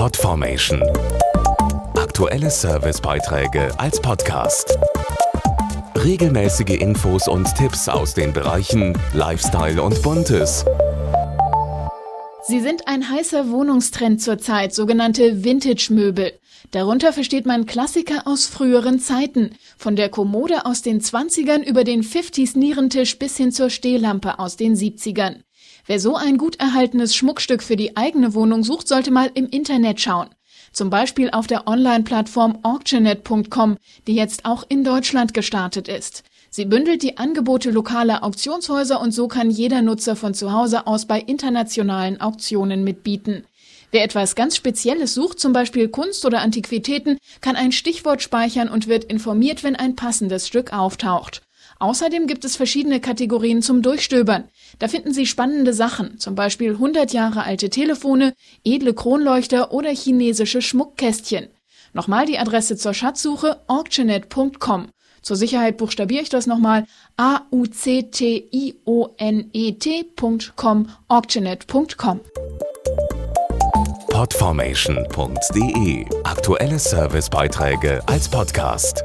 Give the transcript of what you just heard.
Podformation. Aktuelle Servicebeiträge als Podcast. Regelmäßige Infos und Tipps aus den Bereichen Lifestyle und Buntes. Sie sind ein heißer Wohnungstrend zurzeit, sogenannte Vintage-Möbel. Darunter versteht man Klassiker aus früheren Zeiten, von der Kommode aus den 20ern über den 50s Nierentisch bis hin zur Stehlampe aus den 70ern. Wer so ein gut erhaltenes Schmuckstück für die eigene Wohnung sucht, sollte mal im Internet schauen. Zum Beispiel auf der Online-Plattform auctionet.com, die jetzt auch in Deutschland gestartet ist. Sie bündelt die Angebote lokaler Auktionshäuser und so kann jeder Nutzer von zu Hause aus bei internationalen Auktionen mitbieten. Wer etwas ganz Spezielles sucht, zum Beispiel Kunst oder Antiquitäten, kann ein Stichwort speichern und wird informiert, wenn ein passendes Stück auftaucht. Außerdem gibt es verschiedene Kategorien zum Durchstöbern. Da finden Sie spannende Sachen, zum Beispiel 100 Jahre alte Telefone, edle Kronleuchter oder chinesische Schmuckkästchen. Nochmal die Adresse zur Schatzsuche auctionet.com. Zur Sicherheit buchstabiere ich das nochmal a-u-c-t-i-o-n-e-t.com auctionet.com. Podformation.de Aktuelle Servicebeiträge als Podcast.